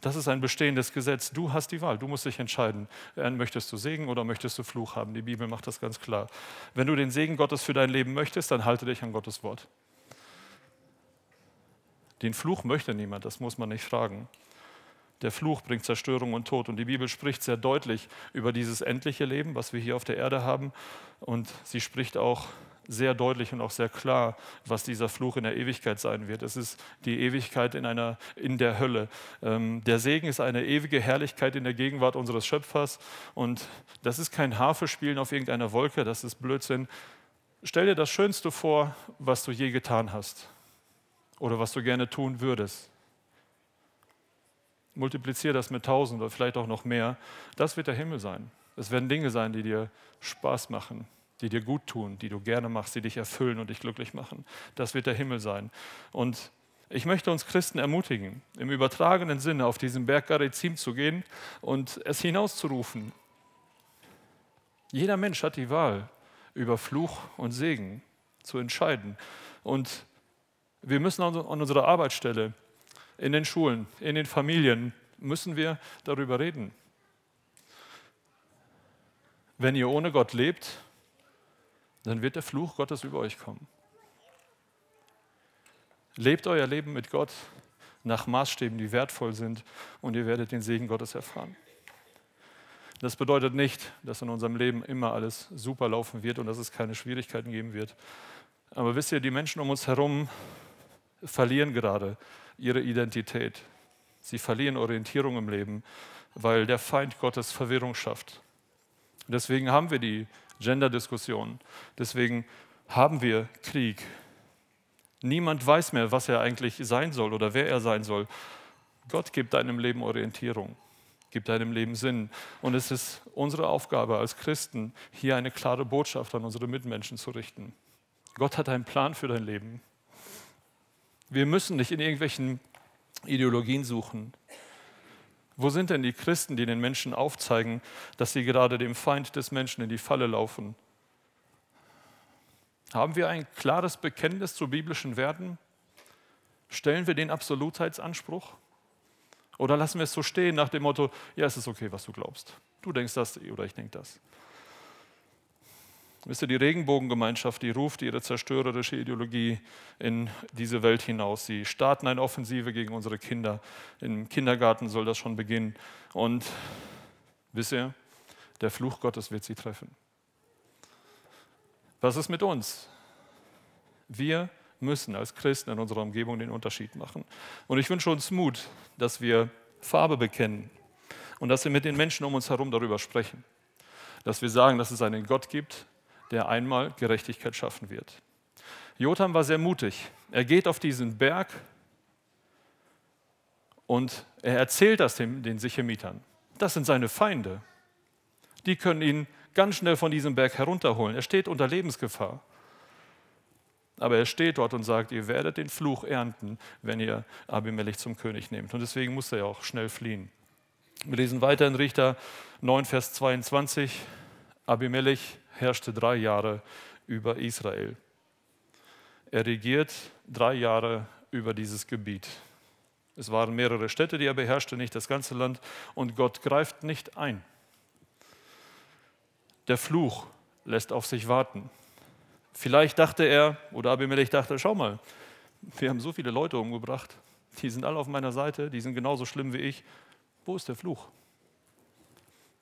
Das ist ein bestehendes Gesetz. Du hast die Wahl. Du musst dich entscheiden. Möchtest du Segen oder möchtest du Fluch haben? Die Bibel macht das ganz klar. Wenn du den Segen Gottes für dein Leben möchtest, dann halte dich an Gottes Wort. Den Fluch möchte niemand, das muss man nicht fragen. Der Fluch bringt Zerstörung und Tod. Und die Bibel spricht sehr deutlich über dieses endliche Leben, was wir hier auf der Erde haben. Und sie spricht auch sehr deutlich und auch sehr klar, was dieser Fluch in der Ewigkeit sein wird. Es ist die Ewigkeit in, einer, in der Hölle. Ähm, der Segen ist eine ewige Herrlichkeit in der Gegenwart unseres Schöpfers. Und das ist kein Harfespielen auf irgendeiner Wolke, das ist Blödsinn. Stell dir das Schönste vor, was du je getan hast oder was du gerne tun würdest. Multipliziere das mit tausend oder vielleicht auch noch mehr. Das wird der Himmel sein. Es werden Dinge sein, die dir Spaß machen, die dir gut tun, die du gerne machst, die dich erfüllen und dich glücklich machen. Das wird der Himmel sein. Und ich möchte uns Christen ermutigen, im übertragenen Sinne auf diesen Berg Garizim zu gehen und es hinauszurufen. Jeder Mensch hat die Wahl, über Fluch und Segen zu entscheiden. Und wir müssen an unserer Arbeitsstelle, in den Schulen, in den Familien, müssen wir darüber reden. Wenn ihr ohne Gott lebt, dann wird der Fluch Gottes über euch kommen. Lebt euer Leben mit Gott nach Maßstäben, die wertvoll sind, und ihr werdet den Segen Gottes erfahren. Das bedeutet nicht, dass in unserem Leben immer alles super laufen wird und dass es keine Schwierigkeiten geben wird. Aber wisst ihr, die Menschen um uns herum verlieren gerade ihre Identität. Sie verlieren Orientierung im Leben, weil der Feind Gottes Verwirrung schafft. Deswegen haben wir die Gender-Diskussion. Deswegen haben wir Krieg. Niemand weiß mehr, was er eigentlich sein soll oder wer er sein soll. Gott gibt deinem Leben Orientierung, gibt deinem Leben Sinn. Und es ist unsere Aufgabe als Christen, hier eine klare Botschaft an unsere Mitmenschen zu richten. Gott hat einen Plan für dein Leben. Wir müssen nicht in irgendwelchen Ideologien suchen. Wo sind denn die Christen, die den Menschen aufzeigen, dass sie gerade dem Feind des Menschen in die Falle laufen? Haben wir ein klares Bekenntnis zu biblischen Werten? Stellen wir den Absolutheitsanspruch? Oder lassen wir es so stehen nach dem Motto, ja, es ist okay, was du glaubst. Du denkst das oder ich denke das. Wisst ihr, die Regenbogengemeinschaft, die ruft ihre zerstörerische Ideologie in diese Welt hinaus. Sie starten eine Offensive gegen unsere Kinder. Im Kindergarten soll das schon beginnen. Und wisst ihr, der Fluch Gottes wird sie treffen. Was ist mit uns? Wir müssen als Christen in unserer Umgebung den Unterschied machen. Und ich wünsche uns Mut, dass wir Farbe bekennen und dass wir mit den Menschen um uns herum darüber sprechen. Dass wir sagen, dass es einen Gott gibt, der einmal Gerechtigkeit schaffen wird. Jotham war sehr mutig. Er geht auf diesen Berg und er erzählt das den, den Sichemitern. Das sind seine Feinde. Die können ihn ganz schnell von diesem Berg herunterholen. Er steht unter Lebensgefahr. Aber er steht dort und sagt, ihr werdet den Fluch ernten, wenn ihr Abimelech zum König nehmt. Und deswegen muss er ja auch schnell fliehen. Wir lesen weiter in Richter 9, Vers 22. Abimelech herrschte drei Jahre über Israel. Er regiert drei Jahre über dieses Gebiet. Es waren mehrere Städte, die er beherrschte, nicht das ganze Land. Und Gott greift nicht ein. Der Fluch lässt auf sich warten. Vielleicht dachte er, oder Abimelech dachte, schau mal, wir haben so viele Leute umgebracht, die sind alle auf meiner Seite, die sind genauso schlimm wie ich. Wo ist der Fluch?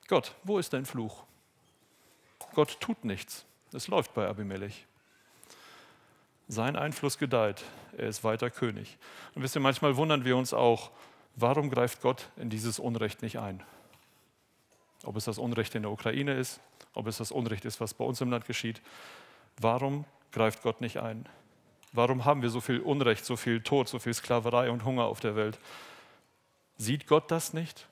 Gott, wo ist dein Fluch? Gott tut nichts. Es läuft bei Abimelech. Sein Einfluss gedeiht. Er ist weiter König. Und wisst ihr, manchmal wundern wir uns auch, warum greift Gott in dieses Unrecht nicht ein? Ob es das Unrecht in der Ukraine ist, ob es das Unrecht ist, was bei uns im Land geschieht. Warum greift Gott nicht ein? Warum haben wir so viel Unrecht, so viel Tod, so viel Sklaverei und Hunger auf der Welt? Sieht Gott das nicht?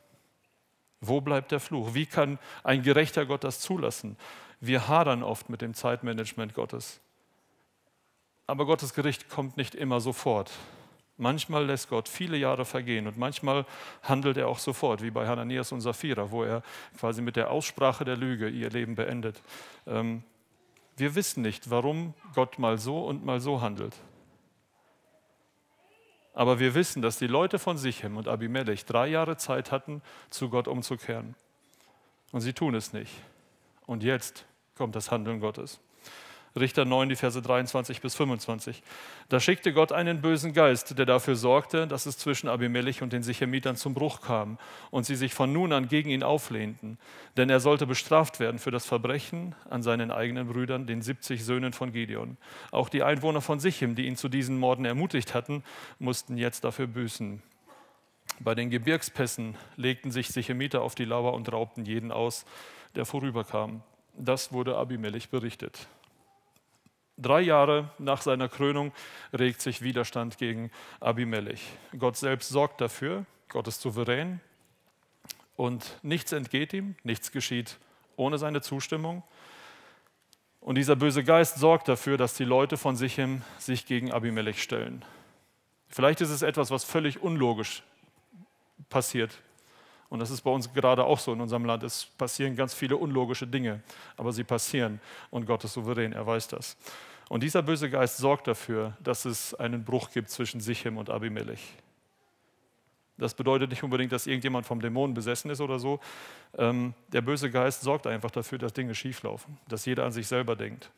Wo bleibt der Fluch? Wie kann ein gerechter Gott das zulassen? Wir hadern oft mit dem Zeitmanagement Gottes. Aber Gottes Gericht kommt nicht immer sofort. Manchmal lässt Gott viele Jahre vergehen und manchmal handelt er auch sofort, wie bei Hananias und Sapphira, wo er quasi mit der Aussprache der Lüge ihr Leben beendet. Ähm, wir wissen nicht, warum Gott mal so und mal so handelt. Aber wir wissen, dass die Leute von Sichem und Abimelech drei Jahre Zeit hatten, zu Gott umzukehren. Und sie tun es nicht. Und jetzt kommt das Handeln Gottes. Richter 9, die Verse 23 bis 25. Da schickte Gott einen bösen Geist, der dafür sorgte, dass es zwischen Abimelech und den Sichemitern zum Bruch kam und sie sich von nun an gegen ihn auflehnten. Denn er sollte bestraft werden für das Verbrechen an seinen eigenen Brüdern, den 70 Söhnen von Gideon. Auch die Einwohner von Sichem, die ihn zu diesen Morden ermutigt hatten, mussten jetzt dafür büßen. Bei den Gebirgspässen legten sich Sichemiter auf die Lauer und raubten jeden aus, der vorüberkam. Das wurde Abimelech berichtet. Drei Jahre nach seiner Krönung regt sich Widerstand gegen Abimelech. Gott selbst sorgt dafür, Gott ist souverän und nichts entgeht ihm, nichts geschieht ohne seine Zustimmung. Und dieser böse Geist sorgt dafür, dass die Leute von Sichem sich gegen Abimelech stellen. Vielleicht ist es etwas, was völlig unlogisch passiert und das ist bei uns gerade auch so in unserem Land. Es passieren ganz viele unlogische Dinge, aber sie passieren und Gott ist souverän, er weiß das. Und dieser böse Geist sorgt dafür, dass es einen Bruch gibt zwischen Sichem und Abimelech. Das bedeutet nicht unbedingt, dass irgendjemand vom Dämonen besessen ist oder so. Ähm, der böse Geist sorgt einfach dafür, dass Dinge schieflaufen, dass jeder an sich selber denkt.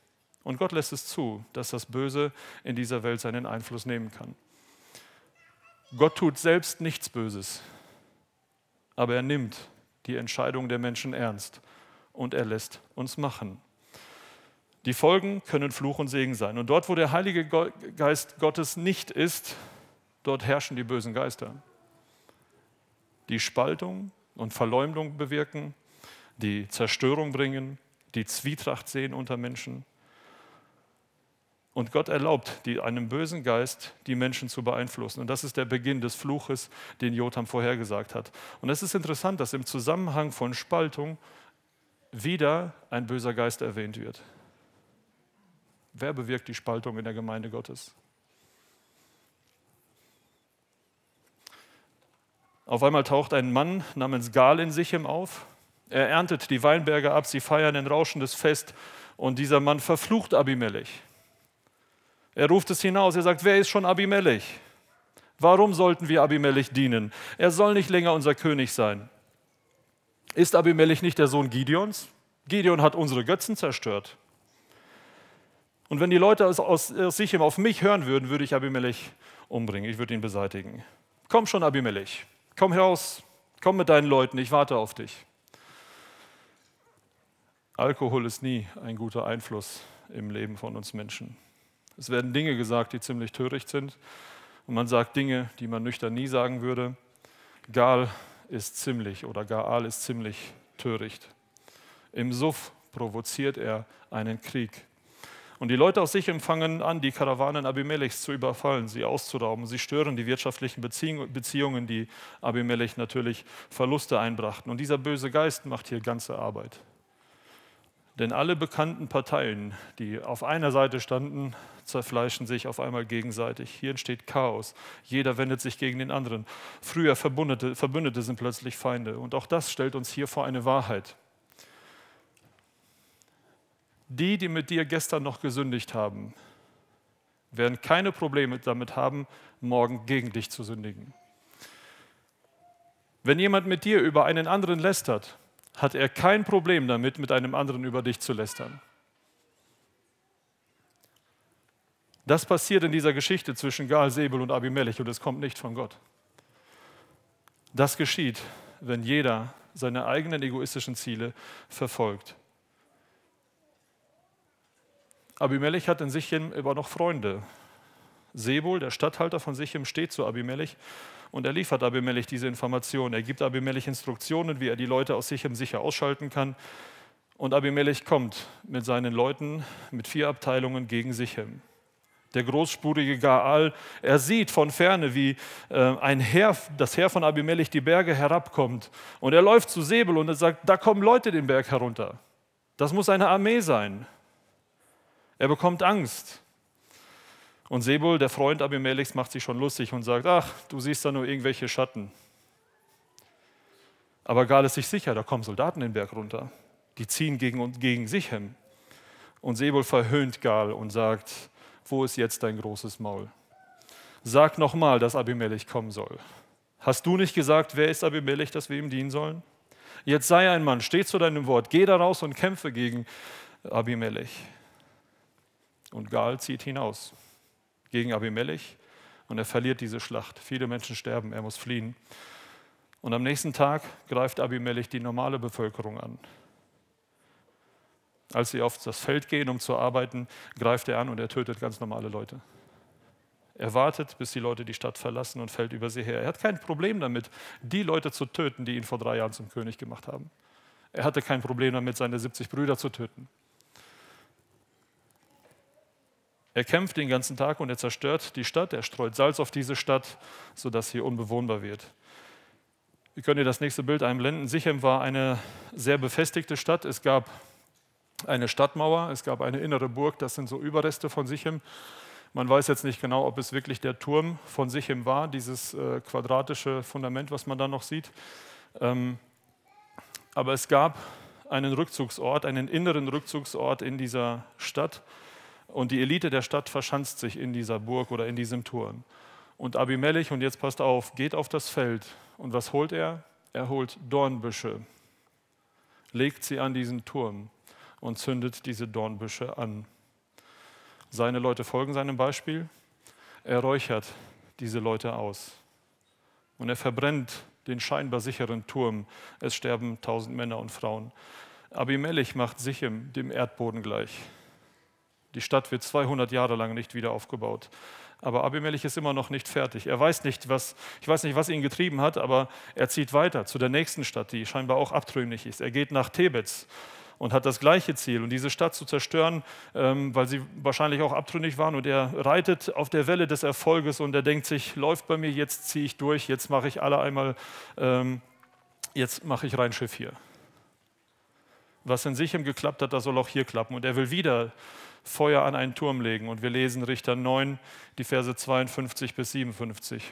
Und Gott lässt es zu, dass das Böse in dieser Welt seinen Einfluss nehmen kann. Gott tut selbst nichts Böses aber er nimmt die Entscheidung der Menschen ernst und er lässt uns machen. Die Folgen können Fluch und Segen sein. Und dort, wo der Heilige Geist Gottes nicht ist, dort herrschen die bösen Geister, die Spaltung und Verleumdung bewirken, die Zerstörung bringen, die Zwietracht sehen unter Menschen. Und Gott erlaubt die, einem bösen Geist, die Menschen zu beeinflussen. Und das ist der Beginn des Fluches, den Jotham vorhergesagt hat. Und es ist interessant, dass im Zusammenhang von Spaltung wieder ein böser Geist erwähnt wird. Wer bewirkt die Spaltung in der Gemeinde Gottes? Auf einmal taucht ein Mann namens Gal in Sichem auf. Er erntet die Weinberge ab, sie feiern ein rauschendes Fest und dieser Mann verflucht Abimelech. Er ruft es hinaus, er sagt, wer ist schon Abimelech? Warum sollten wir Abimelech dienen? Er soll nicht länger unser König sein. Ist Abimelech nicht der Sohn Gideons? Gideon hat unsere Götzen zerstört. Und wenn die Leute aus, aus, aus Sichem auf mich hören würden, würde ich Abimelech umbringen, ich würde ihn beseitigen. Komm schon, Abimelech, komm heraus, komm mit deinen Leuten, ich warte auf dich. Alkohol ist nie ein guter Einfluss im Leben von uns Menschen. Es werden Dinge gesagt, die ziemlich töricht sind. Und man sagt Dinge, die man nüchtern nie sagen würde. Gal ist ziemlich oder Gaal ist ziemlich töricht. Im Suff provoziert er einen Krieg. Und die Leute aus sich empfangen an, die Karawanen Abimelechs zu überfallen, sie auszurauben. Sie stören die wirtschaftlichen Beziehungen, die Abimelech natürlich Verluste einbrachten. Und dieser böse Geist macht hier ganze Arbeit. Denn alle bekannten Parteien, die auf einer Seite standen, zerfleischen sich auf einmal gegenseitig. Hier entsteht Chaos. Jeder wendet sich gegen den anderen. Früher Verbündete, Verbündete sind plötzlich Feinde. Und auch das stellt uns hier vor eine Wahrheit. Die, die mit dir gestern noch gesündigt haben, werden keine Probleme damit haben, morgen gegen dich zu sündigen. Wenn jemand mit dir über einen anderen lästert, hat er kein Problem damit, mit einem anderen über dich zu lästern. Das passiert in dieser Geschichte zwischen Gal, Sebel und Abimelech und es kommt nicht von Gott. Das geschieht, wenn jeder seine eigenen egoistischen Ziele verfolgt. Abimelech hat in Sichem aber noch Freunde. Sebul, der Statthalter von Sichem, steht zu Abimelech und er liefert Abimelech diese Information. Er gibt Abimelech Instruktionen, wie er die Leute aus Sichem sicher ausschalten kann. Und Abimelech kommt mit seinen Leuten mit vier Abteilungen gegen Sichem. Der großspurige Gaal, er sieht von ferne, wie äh, ein Heer, das Heer von Abimelech die Berge herabkommt. Und er läuft zu Sebel und er sagt, da kommen Leute den Berg herunter. Das muss eine Armee sein. Er bekommt Angst. Und Sebul, der Freund Abimelechs, macht sich schon lustig und sagt, ach, du siehst da nur irgendwelche Schatten. Aber Gal ist sich sicher, da kommen Soldaten den Berg runter. Die ziehen gegen, gegen Sichem. Und Sebul verhöhnt Gal und sagt, wo ist jetzt dein großes Maul? Sag nochmal, dass Abimelech kommen soll. Hast du nicht gesagt, wer ist Abimelech, dass wir ihm dienen sollen? Jetzt sei ein Mann, steh zu deinem Wort, geh da raus und kämpfe gegen Abimelech. Und Gal zieht hinaus gegen Abimelech und er verliert diese Schlacht. Viele Menschen sterben, er muss fliehen. Und am nächsten Tag greift Abimelech die normale Bevölkerung an. Als sie auf das Feld gehen, um zu arbeiten, greift er an und er tötet ganz normale Leute. Er wartet, bis die Leute die Stadt verlassen und fällt über sie her. Er hat kein Problem damit, die Leute zu töten, die ihn vor drei Jahren zum König gemacht haben. Er hatte kein Problem damit, seine 70 Brüder zu töten. Er kämpft den ganzen Tag und er zerstört die Stadt, er streut Salz auf diese Stadt, sodass sie unbewohnbar wird. Wir können ihr das nächste Bild einblenden. Sichem war eine sehr befestigte Stadt. Es gab eine Stadtmauer, es gab eine innere Burg, das sind so Überreste von Sichem. Man weiß jetzt nicht genau, ob es wirklich der Turm von Sichem war, dieses äh, quadratische Fundament, was man da noch sieht. Ähm, aber es gab einen Rückzugsort, einen inneren Rückzugsort in dieser Stadt. Und die Elite der Stadt verschanzt sich in dieser Burg oder in diesem Turm. Und Abimelech, und jetzt passt auf, geht auf das Feld. Und was holt er? Er holt Dornbüsche, legt sie an diesen Turm und zündet diese Dornbüsche an. Seine Leute folgen seinem Beispiel. Er räuchert diese Leute aus. Und er verbrennt den scheinbar sicheren Turm. Es sterben tausend Männer und Frauen. Abimelech macht Sichem dem Erdboden gleich. Die Stadt wird 200 Jahre lang nicht wieder aufgebaut. Aber Abimelech ist immer noch nicht fertig. Er weiß nicht, was, ich weiß nicht, was ihn getrieben hat, aber er zieht weiter zu der nächsten Stadt, die scheinbar auch abtrünnig ist. Er geht nach Thebetz und hat das gleiche Ziel, und diese Stadt zu zerstören, ähm, weil sie wahrscheinlich auch abtrünnig waren. Und er reitet auf der Welle des Erfolges und er denkt sich, läuft bei mir, jetzt ziehe ich durch, jetzt mache ich alle einmal, ähm, jetzt mache ich rein Schiff hier. Was in Sichem geklappt hat, das soll auch hier klappen. Und er will wieder Feuer an einen Turm legen. Und wir lesen Richter 9, die Verse 52 bis 57.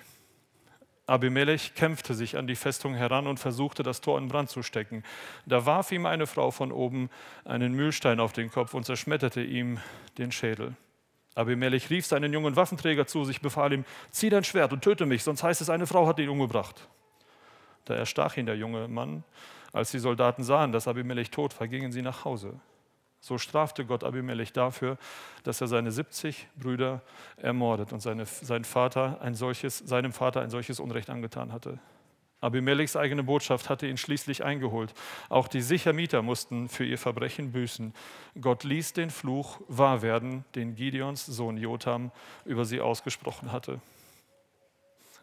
Abimelech kämpfte sich an die Festung heran und versuchte, das Tor in Brand zu stecken. Da warf ihm eine Frau von oben einen Mühlstein auf den Kopf und zerschmetterte ihm den Schädel. Abimelech rief seinen jungen Waffenträger zu sich, befahl ihm, zieh dein Schwert und töte mich, sonst heißt es, eine Frau hat ihn umgebracht. Da erstach ihn der junge Mann. Als die Soldaten sahen, dass Abimelech tot war, gingen sie nach Hause. So strafte Gott Abimelech dafür, dass er seine 70 Brüder ermordet und seine, sein Vater ein solches, seinem Vater ein solches Unrecht angetan hatte. Abimelechs eigene Botschaft hatte ihn schließlich eingeholt. Auch die Sichermieter mussten für ihr Verbrechen büßen. Gott ließ den Fluch wahr werden, den Gideons Sohn Jotham über sie ausgesprochen hatte.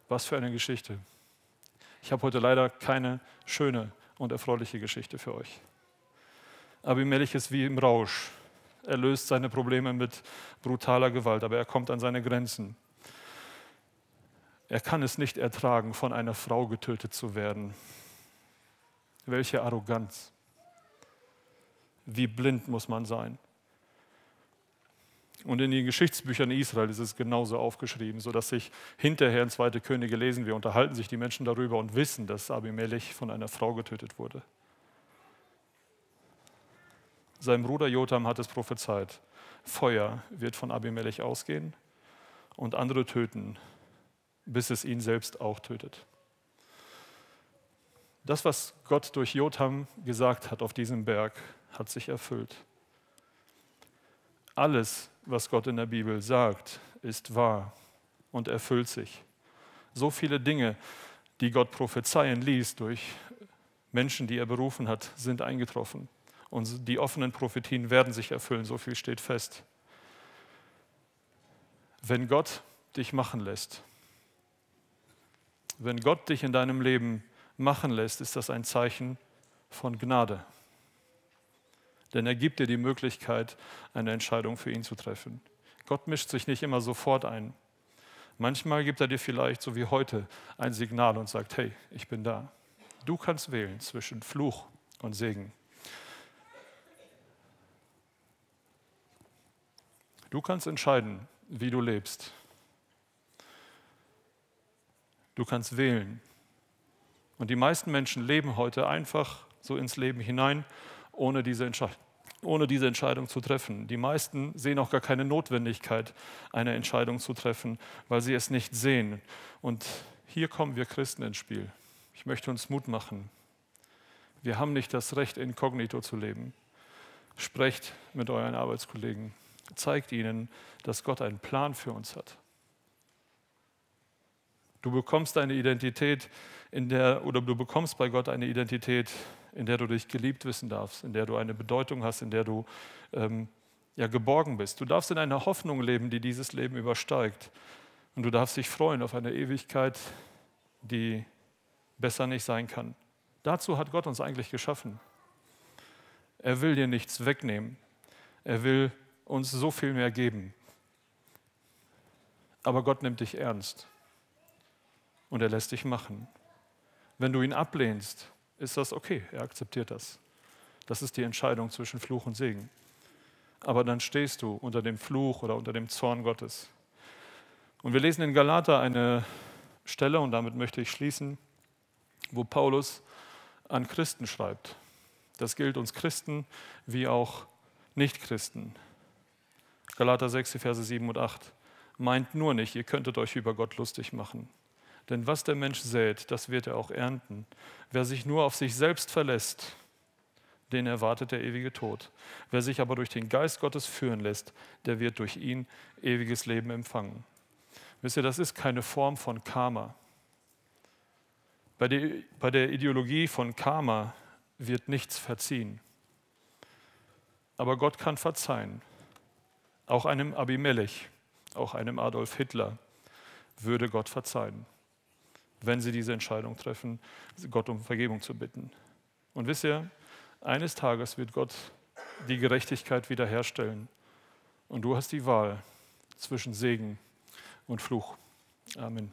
Was für eine Geschichte. Ich habe heute leider keine schöne und erfreuliche Geschichte für euch. Abimelech ist wie im Rausch. Er löst seine Probleme mit brutaler Gewalt, aber er kommt an seine Grenzen. Er kann es nicht ertragen, von einer Frau getötet zu werden. Welche Arroganz. Wie blind muss man sein. Und in den Geschichtsbüchern Israel ist es genauso aufgeschrieben, sodass sich hinterher in 2. Könige lesen wir, unterhalten sich die Menschen darüber und wissen, dass Abimelech von einer Frau getötet wurde. Sein Bruder Jotham hat es prophezeit. Feuer wird von Abimelech ausgehen und andere töten, bis es ihn selbst auch tötet. Das, was Gott durch Jotham gesagt hat auf diesem Berg, hat sich erfüllt. Alles, was Gott in der Bibel sagt, ist wahr und erfüllt sich. So viele Dinge, die Gott prophezeien ließ durch Menschen, die er berufen hat, sind eingetroffen. Und die offenen Prophetien werden sich erfüllen, so viel steht fest. Wenn Gott dich machen lässt, wenn Gott dich in deinem Leben machen lässt, ist das ein Zeichen von Gnade. Denn er gibt dir die Möglichkeit, eine Entscheidung für ihn zu treffen. Gott mischt sich nicht immer sofort ein. Manchmal gibt er dir vielleicht, so wie heute, ein Signal und sagt, hey, ich bin da. Du kannst wählen zwischen Fluch und Segen. Du kannst entscheiden, wie du lebst. Du kannst wählen. Und die meisten Menschen leben heute einfach so ins Leben hinein, ohne diese, Entscheidung, ohne diese Entscheidung zu treffen. Die meisten sehen auch gar keine Notwendigkeit, eine Entscheidung zu treffen, weil sie es nicht sehen. Und hier kommen wir Christen ins Spiel. Ich möchte uns Mut machen. Wir haben nicht das Recht, inkognito zu leben. Sprecht mit euren Arbeitskollegen. Zeigt ihnen, dass Gott einen Plan für uns hat. Du bekommst eine Identität, in der, oder du bekommst bei Gott eine Identität, in der du dich geliebt wissen darfst, in der du eine Bedeutung hast, in der du ähm, ja, geborgen bist. Du darfst in einer Hoffnung leben, die dieses Leben übersteigt. Und du darfst dich freuen auf eine Ewigkeit, die besser nicht sein kann. Dazu hat Gott uns eigentlich geschaffen. Er will dir nichts wegnehmen. Er will uns so viel mehr geben. Aber Gott nimmt dich ernst und er lässt dich machen. Wenn du ihn ablehnst, ist das okay, er akzeptiert das. Das ist die Entscheidung zwischen Fluch und Segen. Aber dann stehst du unter dem Fluch oder unter dem Zorn Gottes. Und wir lesen in Galater eine Stelle, und damit möchte ich schließen, wo Paulus an Christen schreibt. Das gilt uns Christen wie auch Nichtchristen. Galater 6, Verse 7 und 8. Meint nur nicht, ihr könntet euch über Gott lustig machen. Denn was der Mensch sät, das wird er auch ernten. Wer sich nur auf sich selbst verlässt, den erwartet der ewige Tod. Wer sich aber durch den Geist Gottes führen lässt, der wird durch ihn ewiges Leben empfangen. Wisst ihr, das ist keine Form von Karma. Bei der, bei der Ideologie von Karma wird nichts verziehen. Aber Gott kann verzeihen. Auch einem Abimelech, auch einem Adolf Hitler würde Gott verzeihen, wenn sie diese Entscheidung treffen, Gott um Vergebung zu bitten. Und wisst ihr, eines Tages wird Gott die Gerechtigkeit wiederherstellen. Und du hast die Wahl zwischen Segen und Fluch. Amen.